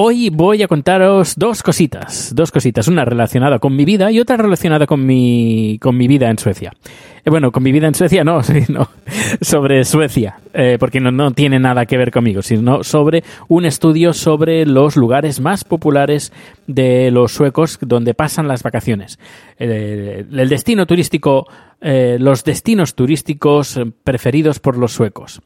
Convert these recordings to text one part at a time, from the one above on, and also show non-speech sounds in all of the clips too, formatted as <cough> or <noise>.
Hoy voy a contaros dos cositas, dos cositas, una relacionada con mi vida y otra relacionada con mi, con mi vida en Suecia. Eh, bueno, con mi vida en Suecia no, <laughs> sí, no sobre Suecia, eh, porque no, no tiene nada que ver conmigo, sino sobre un estudio sobre los lugares más populares de los suecos donde pasan las vacaciones. Eh, el destino turístico, los destinos turísticos preferidos por los suecos.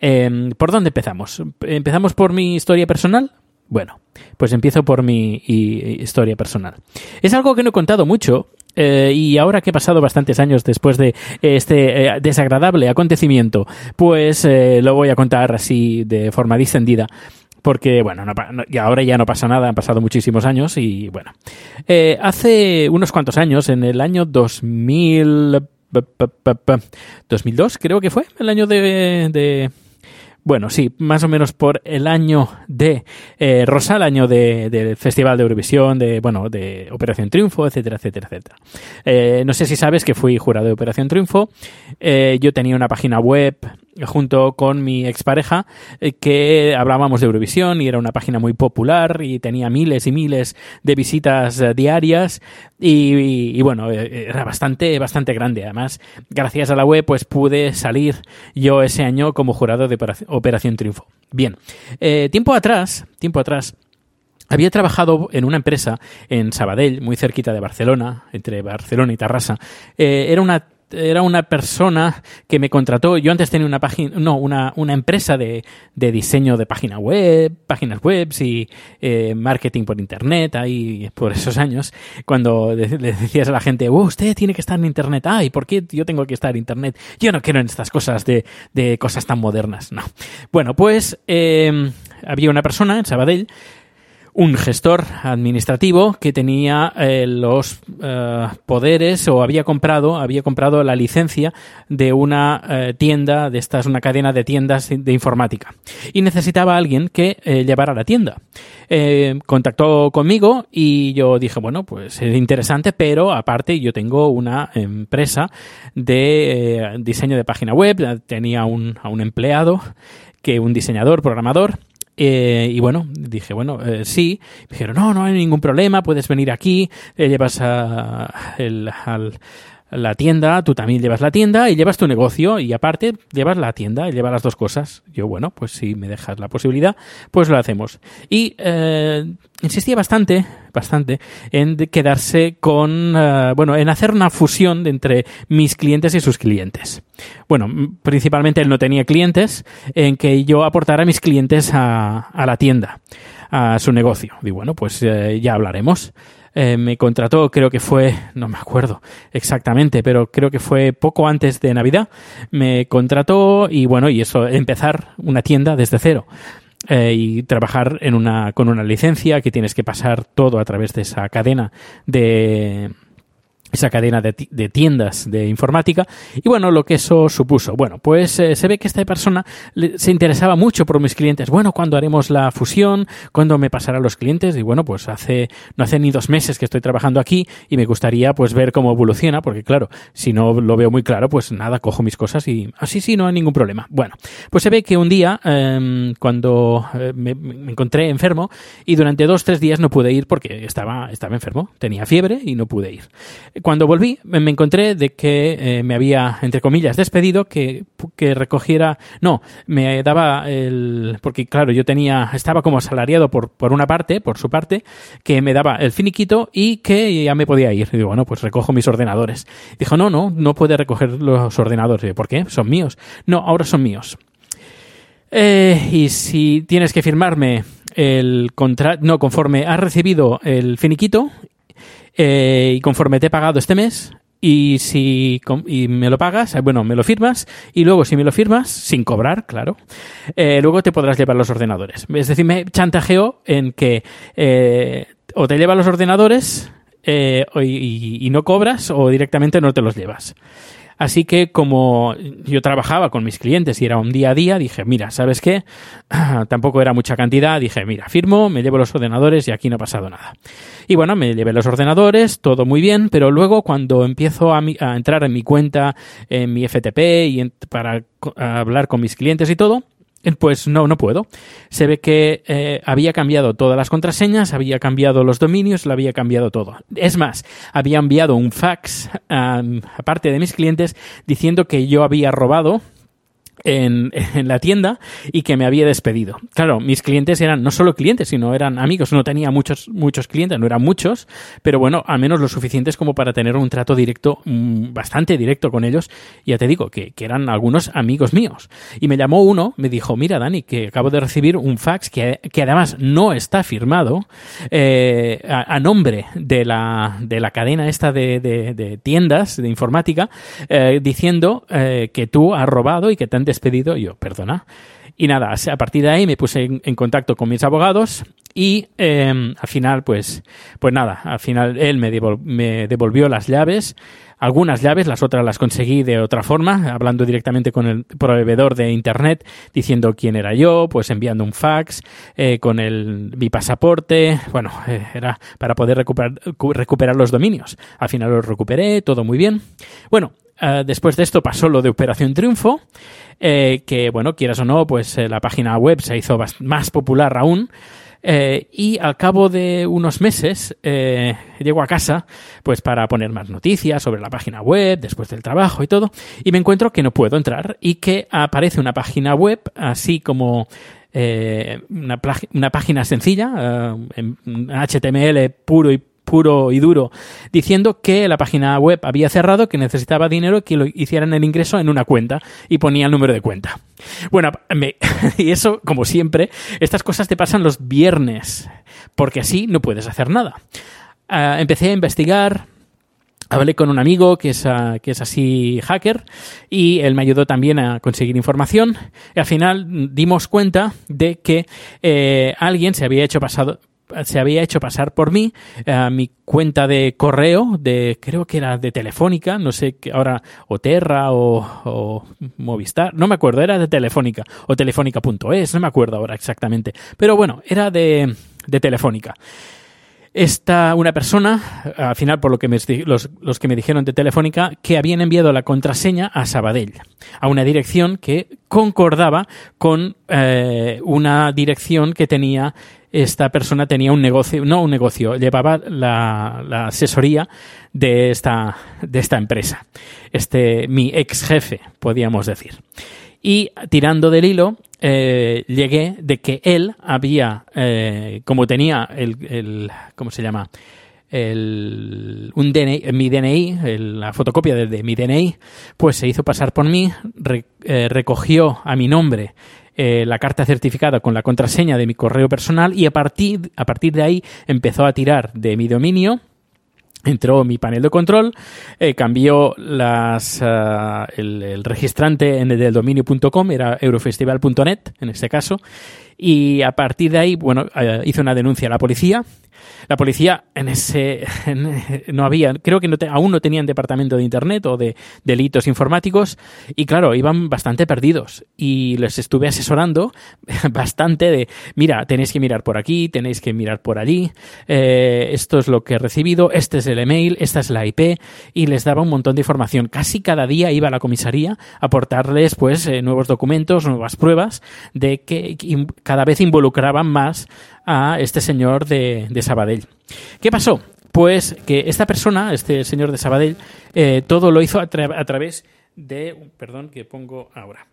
Eh, ¿Por dónde empezamos? ¿Empezamos por mi historia personal? Bueno, pues empiezo por mi historia personal. Es algo que no he contado mucho eh, y ahora que he pasado bastantes años después de este eh, desagradable acontecimiento, pues eh, lo voy a contar así de forma distendida. Porque, bueno, no y ahora ya no pasa nada, han pasado muchísimos años y, bueno. Eh, hace unos cuantos años, en el año 2000... p- p- p- p- 2002 creo que fue, el año de, bueno, sí, más o menos por el año de eh, Rosa, el año de- del Festival de Eurovisión, de bueno, de Operación Triunfo, etcétera, etcétera, etcétera. Eh, no sé si sabes que fui jurado de Operación Triunfo. Eh, yo tenía una página web junto con mi expareja eh, que hablábamos de Eurovisión y era una página muy popular y tenía miles y miles de visitas eh, diarias y, bueno, eh, era bastante, bastante grande. Además, gracias a la web, pues pude salir yo ese año como jurado de Operación- Triunfo. Bien, tiempo atrás, tiempo atrás, había trabajado en una empresa en Sabadell, muy cerquita de Barcelona, entre Barcelona y Tarrasa. Era una era una persona que me contrató. Yo antes tenía una página, no, una, una empresa de, de diseño de página web, páginas web y eh, marketing por internet, ahí por esos años, cuando le decías a la gente, "Oh, usted tiene que estar en internet, ay, ¿por qué yo tengo que estar en internet? Yo no quiero en estas cosas de, de cosas tan modernas, no. Bueno, pues eh, había una persona en Sabadell un gestor administrativo que tenía eh, los eh, poderes o había comprado había comprado la licencia de una eh, tienda de estas una cadena de tiendas de informática. Y necesitaba a alguien que llevara la tienda. Contactó conmigo y yo dije bueno pues es interesante pero aparte yo tengo una empresa de diseño de página web tenía un, a un empleado que un diseñador programador eh, y bueno, dije, bueno, eh, sí. Dijeron, no, no hay ningún problema, puedes venir aquí, eh, llevas a, el- al- la tienda, tú también llevas la tienda y llevas tu negocio y aparte llevas la tienda y llevas las dos cosas. Yo, bueno, pues si me dejas la posibilidad, pues lo hacemos. Y eh, insistía bastante, bastante, en quedarse con, eh, bueno, en hacer una fusión entre mis clientes y sus clientes. Bueno, principalmente él no tenía clientes, en que yo aportara a mis clientes a, a la tienda, a su negocio. Y bueno, pues eh, ya hablaremos. Eh, me contrató, creo que fue, no me acuerdo exactamente, pero creo que fue poco antes de Navidad. Me contrató y bueno, y eso, empezar una tienda desde cero. Eh, y trabajar en una, con una licencia que tienes que pasar todo a través de esa cadena de, esa cadena de, de tiendas de informática y bueno lo que eso supuso. Bueno pues eh, se ve que esta persona le- se interesaba mucho por mis clientes. Bueno cuándo haremos la fusión cuándo me pasarán los clientes y bueno pues hace no hace ni dos meses que estoy trabajando aquí y me gustaría pues ver cómo evoluciona porque claro si no lo veo muy claro pues nada cojo mis cosas y así sí no hay ningún problema. Bueno pues se ve que un día em, cuando eh, me, me encontré enfermo y durante dos tres días no pude ir porque estaba estaba enfermo tenía fiebre y no pude ir cuando volví me encontré de que eh, me había, entre comillas, despedido, que, que recogiera, no, me daba el, porque claro, yo tenía, estaba como asalariado por, por una parte, por su parte, que me daba el finiquito y que ya me podía ir. Y digo, bueno, pues recojo mis ordenadores. Dijo, no, no, no puede recoger los ordenadores. Yo, ¿Por qué? Son míos. No, ahora son míos. Eh, y si tienes que firmarme el contrato, no, conforme has recibido el finiquito eh, y conforme te he pagado este mes y si y me lo pagas, eh, bueno, me lo firmas y luego si me lo firmas, sin cobrar, claro, eh, luego te podrás llevar los ordenadores. Es decir, me chantajeó en que o te llevas los ordenadores y no cobras o directamente no te los llevas. Así que como yo trabajaba con mis clientes y era un día a día, dije, mira, ¿sabes qué? <clears throat> Tampoco era mucha cantidad, dije, mira, firmo, me llevo los ordenadores y aquí no ha pasado nada. Y bueno, me llevé los ordenadores, todo muy bien, pero luego cuando empiezo a, mi- a entrar en mi cuenta, en mi FTP y para hablar con mis clientes y todo, pues no, no puedo. Se ve que eh, había cambiado todas las contraseñas, había cambiado los dominios, lo había cambiado todo. Es más, había enviado un fax a parte de mis clientes diciendo que yo había robado <laughs> en, la tienda y que me había despedido. Claro, mis clientes eran no solo clientes, sino eran amigos. No tenía muchos, muchos clientes, no eran muchos, pero bueno, al menos lo suficientes como para tener un trato directo, mm, bastante directo con ellos. Ya te digo, que, que eran algunos amigos míos. Y me llamó uno, me dijo, mira Dani, que acabo de recibir un fax que, que además no está firmado eh, a, nombre de la, de la cadena esta de, de- de tiendas de informática, eh, diciendo eh, que tú has robado y que te han despedido. Yo, perdona. Y nada, a partir de ahí me puse en, contacto con mis abogados y eh, al final, pues, pues nada, al final él me devolvió las llaves, algunas llaves, las otras las conseguí de otra forma, hablando directamente con el proveedor de internet, diciendo quién era yo, pues enviando un fax eh, con el, mi pasaporte, bueno, eh, era para poder recuperar, recuperar los dominios. Al final los recuperé, todo muy bien. Bueno, Uh, después de esto pasó lo de Operación Triunfo, eh, que bueno, quieras o no, pues eh, la página web se hizo más popular aún. Eh, y al cabo de unos meses eh, llego a casa pues para poner más noticias sobre la página web después del trabajo y todo y me encuentro que no puedo entrar y que aparece una página web así como eh, una, una, página sencilla en HTML puro y puro y duro, diciendo que la página web había cerrado, que necesitaba dinero, que lo hicieran el ingreso en una cuenta y ponía el número de cuenta. Bueno, me, <laughs> y eso, como siempre, estas cosas te pasan los viernes, porque así no puedes hacer nada. Uh, empecé a investigar, Hablé con un amigo que es, uh, que es así hacker y él me ayudó también a conseguir información. Y al final dimos cuenta de que eh, alguien se había hecho pasado, se había hecho pasar por mí uh, mi cuenta de correo de creo que era de Telefónica no sé que ahora o Terra o, o, Movistar no me acuerdo era de Telefónica o Telefónica.es no me acuerdo ahora exactamente pero bueno era de, de Telefónica esta una persona, al final por lo que me, los, los, que me dijeron de Telefónica, que habían enviado la contraseña a Sabadell, a una dirección que concordaba con eh, una dirección que tenía esta persona tenía un negocio, no un negocio, llevaba la, la asesoría de esta, de esta empresa. Este, mi ex jefe, podríamos decir. Y tirando del hilo, eh, llegué de que él había, eh, como tenía el, el, ¿cómo se llama? El, un DNI, mi DNI, la fotocopia de, de, mi DNI, pues se hizo pasar por mí, re, eh, recogió a mi nombre eh, la carta certificada con la contraseña de mi correo personal y a partir, a partir de ahí empezó a tirar de mi dominio entró mi panel de control, eh, cambió las, uh, el, el, registrante en el del dominio.com, era eurofestival.net en este caso, Y a partir de ahí, bueno, eh, hizo una denuncia a la policía. La policía en ese <laughs> no había, creo que no te- aún no tenían departamento de internet o de delitos informáticos y claro, iban bastante perdidos y les estuve asesorando <laughs> bastante de, mira, tenéis que mirar por aquí, tenéis que mirar por allí, eh, esto es lo que he recibido, este es el email, esta es la IP y les daba un montón de información. Casi cada día iba a la comisaría a aportarles pues eh, nuevos documentos, nuevas pruebas de que cada vez involucraban más a este señor de, de Sabadell. ¿Qué pasó? Pues que esta persona, este señor de Sabadell, eh, todo lo hizo a, tra- a través de... Perdón, que pongo ahora.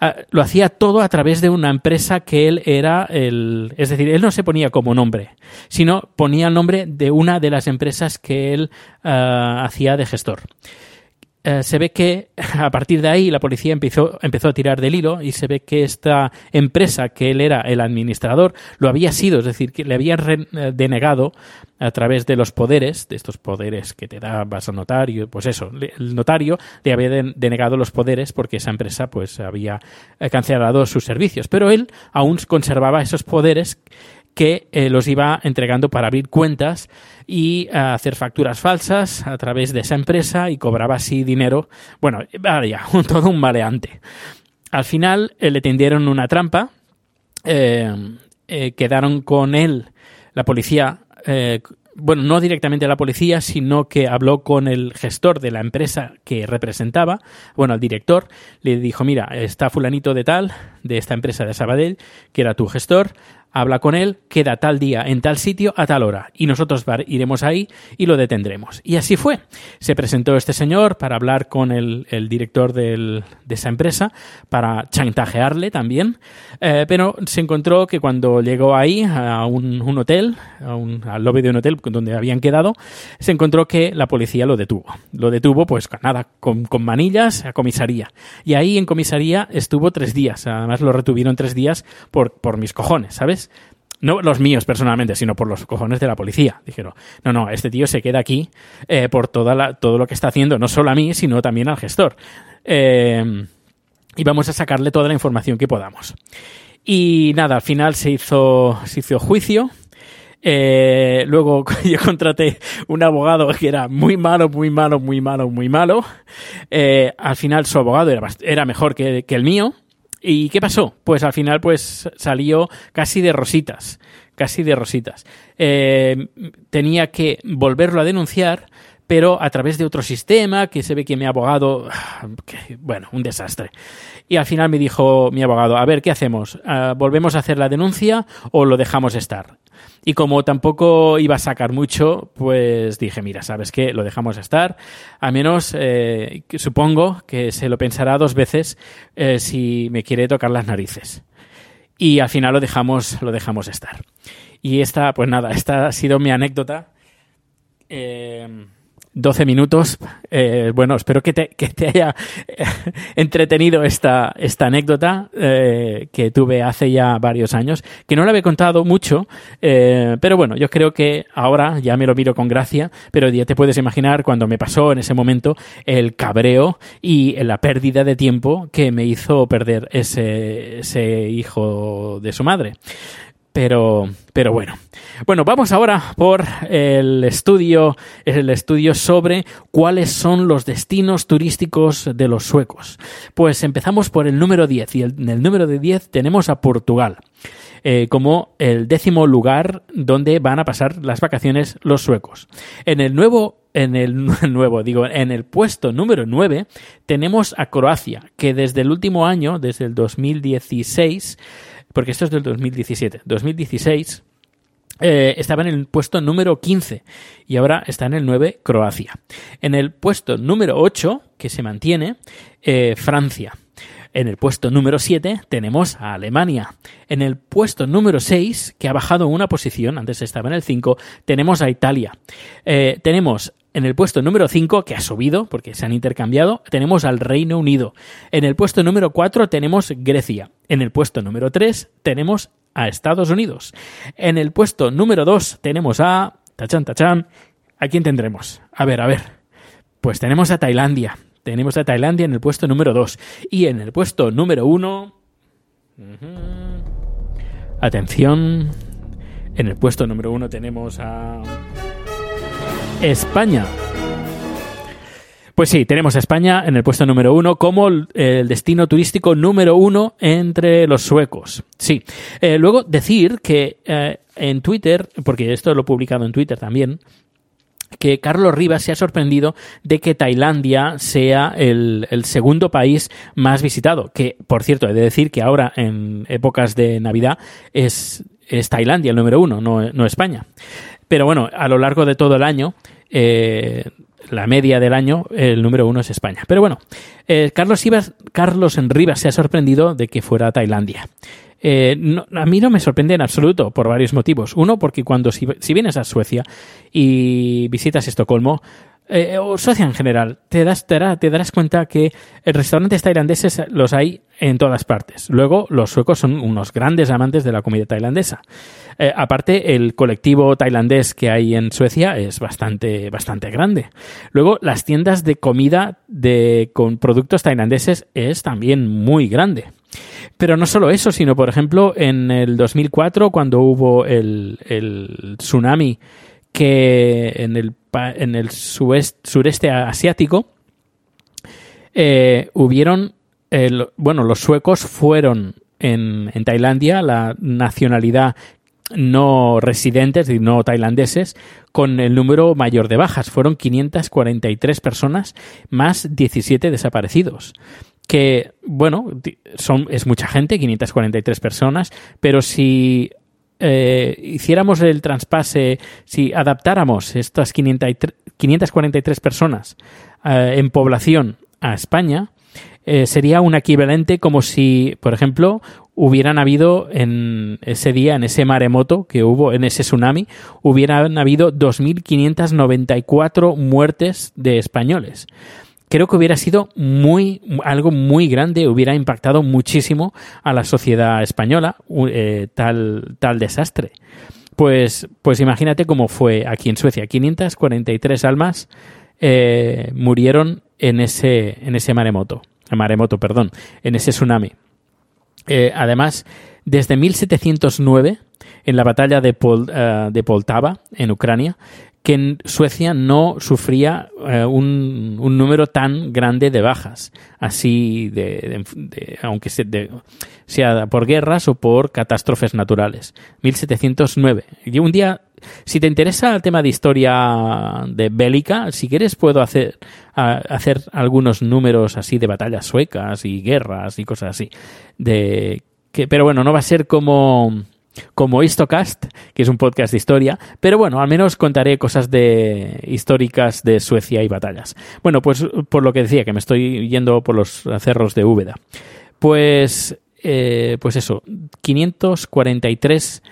Ah, lo hacía todo a través de una empresa que él era el... Es decir, él no se ponía como nombre, sino ponía el nombre de una de las empresas que él ah, hacía de gestor. Eh, se ve que <laughs> a partir de ahí la policía empezó, empezó a tirar del hilo y se ve que esta empresa que él era el administrador lo había sido, es decir, que le habían re- eh, denegado a través de los poderes, de estos poderes que te da, vas al notario, pues eso, el notario le había den- denegado los poderes porque esa empresa pues había eh, cancelado sus servicios, pero él aún conservaba esos poderes que eh, los iba entregando para abrir cuentas y eh, hacer facturas falsas a través de esa empresa y cobraba así dinero. Bueno, vaya, <laughs> todo un maleante. Al final eh, le tendieron una trampa, quedaron con él la policía. bueno, no directamente la policía, sino que habló con el gestor de la empresa que representaba, bueno, al director, le dijo, mira, está fulanito de tal, de esta empresa de Sabadell, que era tu gestor, habla con él, queda tal día en tal sitio a tal hora y nosotros iremos ahí y lo detendremos. Y así fue. Se presentó este señor para hablar con el, el director de esa empresa, para chantajearle también, eh, pero se encontró que cuando llegó ahí a un, un hotel, a un- al lobby de un hotel donde habían quedado, se encontró que la policía lo detuvo. Lo detuvo, pues nada, con, con manillas a comisaría. Y ahí en comisaría estuvo tres días. Además lo retuvieron tres días por, por mis cojones, ¿sabes? No los míos personalmente, sino por los cojones de la policía. Dijeron, no, no, este tío se queda aquí eh, por toda todo lo que está haciendo, no solo a mí, sino también al gestor. Eh, y vamos a sacarle toda la información que podamos. Y nada, al final se hizo, se hizo juicio. Eh, luego <laughs> yo contraté un abogado que era muy malo, muy malo, muy malo, muy malo. Al final su abogado era, era mejor que el mío. ¿Y qué pasó? Pues al final pues salió casi de rositas, casi de rositas. Eh, tenía que volverlo a denunciar, pero a través de otro sistema que se ve que mi abogado, <sighs> bueno, un desastre. Y al final me dijo mi abogado, a ver, ¿qué hacemos? Ah, ¿Volvemos a hacer la denuncia o lo dejamos estar? Y como tampoco iba a sacar mucho, pues dije, mira, ¿sabes qué? Lo dejamos estar. A menos, eh, supongo que se lo pensará dos veces eh, si me quiere tocar las narices. Y al final lo dejamos, lo dejamos estar. Y esta, pues nada, esta ha sido mi anécdota. Eh, 12 minutos. Eh, bueno, espero que te, que te haya eh, entretenido esta, esta anécdota eh, que tuve hace ya varios años, que no la había contado mucho, eh, pero bueno, yo creo que ahora ya me lo miro con gracia, pero ya te puedes imaginar cuando me pasó en ese momento el cabreo y la pérdida de tiempo que me hizo perder ese, ese hijo de su madre. Pero, pero bueno. Bueno, vamos ahora por el estudio, el estudio sobre cuáles son los destinos turísticos de los suecos. Pues empezamos por el número 10 y en el número de 10 tenemos a Portugal. eh, como el décimo lugar donde van a pasar las vacaciones los suecos. En el nuevo en el <laughs> nuevo, digo, en el puesto número 9 tenemos a Croacia, que desde el último año, desde el 2016, porque esto es del 2017, 2016, eh, estaba en el puesto número 15 y ahora está en el 9 Croacia. En el puesto número 8, que se mantiene, eh, Francia. En el puesto número 7 tenemos a Alemania. En el puesto número 6, que ha bajado una posición, antes estaba en el 5, tenemos a Italia. Eh, tenemos en el puesto número 5, que ha subido porque se han intercambiado, tenemos al Reino Unido. En el puesto número 4 tenemos Grecia. En el puesto número 3 tenemos a Estados Unidos. En el puesto número 2 tenemos a... Tachan, tachan. ¿A quién tendremos? A ver, a ver. Pues tenemos a Tailandia. Tenemos a Tailandia en el puesto número 2. Y en el puesto número 1... Atención, en el puesto número uno tenemos a España. Pues sí, tenemos a España en el puesto número uno como el destino turístico número uno entre los suecos. Sí. Eh, luego decir que eh, en Twitter, porque esto lo he publicado en Twitter también, que Carlos Rivas se ha sorprendido de que Tailandia sea el, segundo país más visitado. Que, por cierto, he de decir que ahora, en épocas de Navidad, es, Tailandia el número uno, no, no España. Pero bueno, a lo largo de todo el año, eh, la media del año, el número uno es España. Pero bueno, eh, Carlos, Ibas, Carlos Rivas se ha sorprendido de que fuera Tailandia. Eh, a mí no me sorprende en absoluto por varios motivos. Uno, porque cuando si, vienes a Suecia y visitas Estocolmo, eh, o Suecia en general, te, das, te, darás cuenta que restaurantes tailandeses los hay en todas partes. Luego, los suecos son unos grandes amantes de la comida tailandesa. Eh, aparte, el colectivo tailandés que hay en Suecia es bastante, bastante grande. Luego, las tiendas de comida de, con productos tailandeses es también muy grande. Pero no solo eso, sino, por ejemplo, en el 2004, cuando hubo el, el tsunami que en el, en el sureste asiático, eh, hubieron, bueno, los suecos fueron en, en Tailandia, la nacionalidad no residentes y no tailandeses con el número mayor de bajas. Fueron 543 personas más 17 desaparecidos. Que, bueno, son, es mucha gente, 543 personas, pero si eh, hiciéramos el traspase, si adaptáramos estas 543 personas eh, en población a España, eh, sería un equivalente como si, por ejemplo, hubieran habido en ese día, en ese maremoto que hubo, en ese tsunami, hubieran habido 2.594 muertes de españoles. Creo que hubiera sido muy, algo muy grande, hubiera impactado muchísimo a la sociedad española eh, tal, tal desastre. Pues, pues imagínate cómo fue aquí en Suecia. 543 almas eh, murieron en ese, en ese maremoto, maremoto, perdón, en ese tsunami. Eh, además, desde 1709, en la batalla de, eh, de Poltava, en Ucrania, que Suecia no sufría eh, un, número tan grande de bajas, así de, aunque sea por guerras o por catástrofes naturales. 1709. Y un día, si te interesa el tema de historia de bélica, si quieres puedo hacer, hacer algunos números así de batallas suecas y guerras y cosas así. De, que, pero bueno, no va a ser como como Histocast, que es un podcast de historia, pero bueno, al menos contaré cosas de históricas de Suecia y batallas. Bueno, pues por lo que decía, que me estoy yendo por los cerros de Úbeda. Pues, eh, pues eso, 543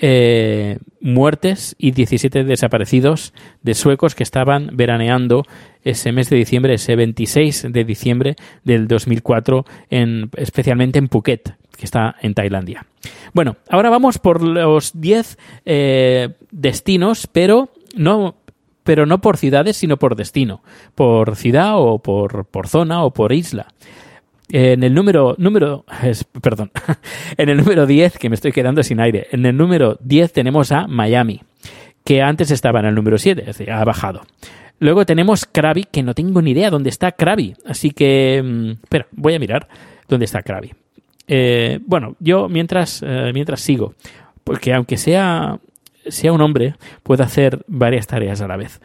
eh, muertes y 17 desaparecidos de suecos que estaban veraneando ese mes de diciembre, ese 26 de diciembre del 2004, en, especialmente en Phuket, que está en Tailandia. Bueno, ahora vamos por los 10 eh, destinos, pero no pero no por ciudades, sino por destino, por ciudad o por, por zona o por isla. En el número, número perdón, <laughs> en el número 10, que me estoy quedando sin aire, en el número 10 tenemos a Miami, que antes estaba en el número 7, es decir, ha bajado. Luego tenemos Krabi, que no tengo ni idea dónde está Krabi, así que, mm, espera, voy a mirar dónde está Krabi. Eh, bueno, yo mientras, eh, mientras sigo, porque aunque sea, sea un hombre, puedo hacer varias tareas a la vez.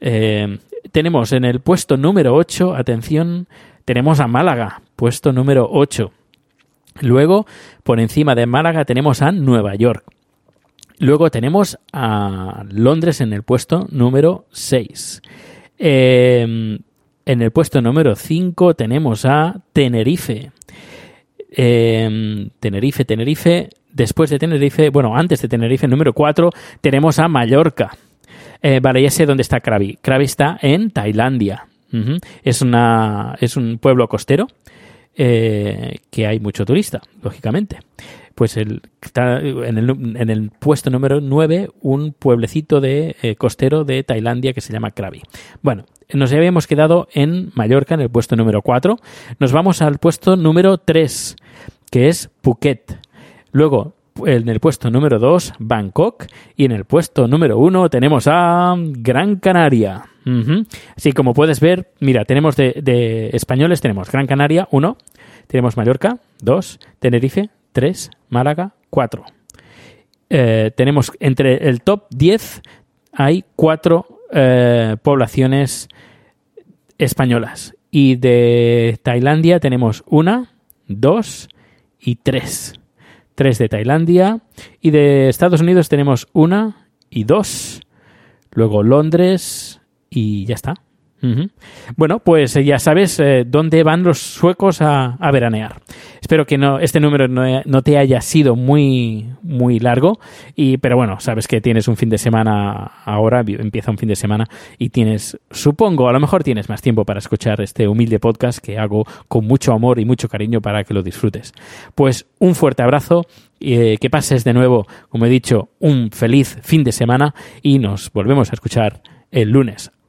Eh, tenemos en el puesto número 8, atención, tenemos a Málaga, puesto número 8. Luego, por encima de Málaga, tenemos a Nueva York. Luego tenemos a Londres en el puesto número 6. en el puesto número 5 tenemos a Tenerife. Em, Tenerife, Tenerife. Después de Tenerife, bueno, antes de Tenerife, número 4, tenemos a Mallorca. Eh, vale, ya sé dónde está Krabi. Krabi está en Tailandia. es, una, es un pueblo costero eh, que hay mucho turista, lógicamente. Pues está en, el, en el puesto número 9 un pueblecito de eh, costero de Tailandia que se llama Krabi. Bueno, nos habíamos quedado en Mallorca, en el puesto número 4. Nos vamos al puesto número 3, que es Phuket. Luego, en el puesto número 2, Bangkok. Y en el puesto número 1 tenemos a Gran Canaria. Ujú. Así como puedes ver, mira, tenemos de, españoles, tenemos Gran Canaria, 1. Tenemos Mallorca, 2. Tenerife, 3. Málaga, 4. Eh, tenemos entre el top 10 hay cuatro eh, poblaciones españolas. Y de Tailandia tenemos una, dos y tres. Tres de Tailandia. Y de Estados Unidos tenemos una y dos. Luego Londres y ya está. Bueno, pues eh, ya sabes eh, dónde van los suecos a, a veranear. Espero que no, este número no, no te haya sido muy, muy largo, y, pero bueno, sabes que tienes un fin de semana ahora, empieza un fin de semana y tienes, supongo, a lo mejor tienes más tiempo para escuchar este humilde podcast que hago con mucho amor y mucho cariño para que lo disfrutes. Pues un fuerte abrazo, eh, que pases de nuevo, como he dicho, un feliz fin de semana y nos volvemos a escuchar el lunes.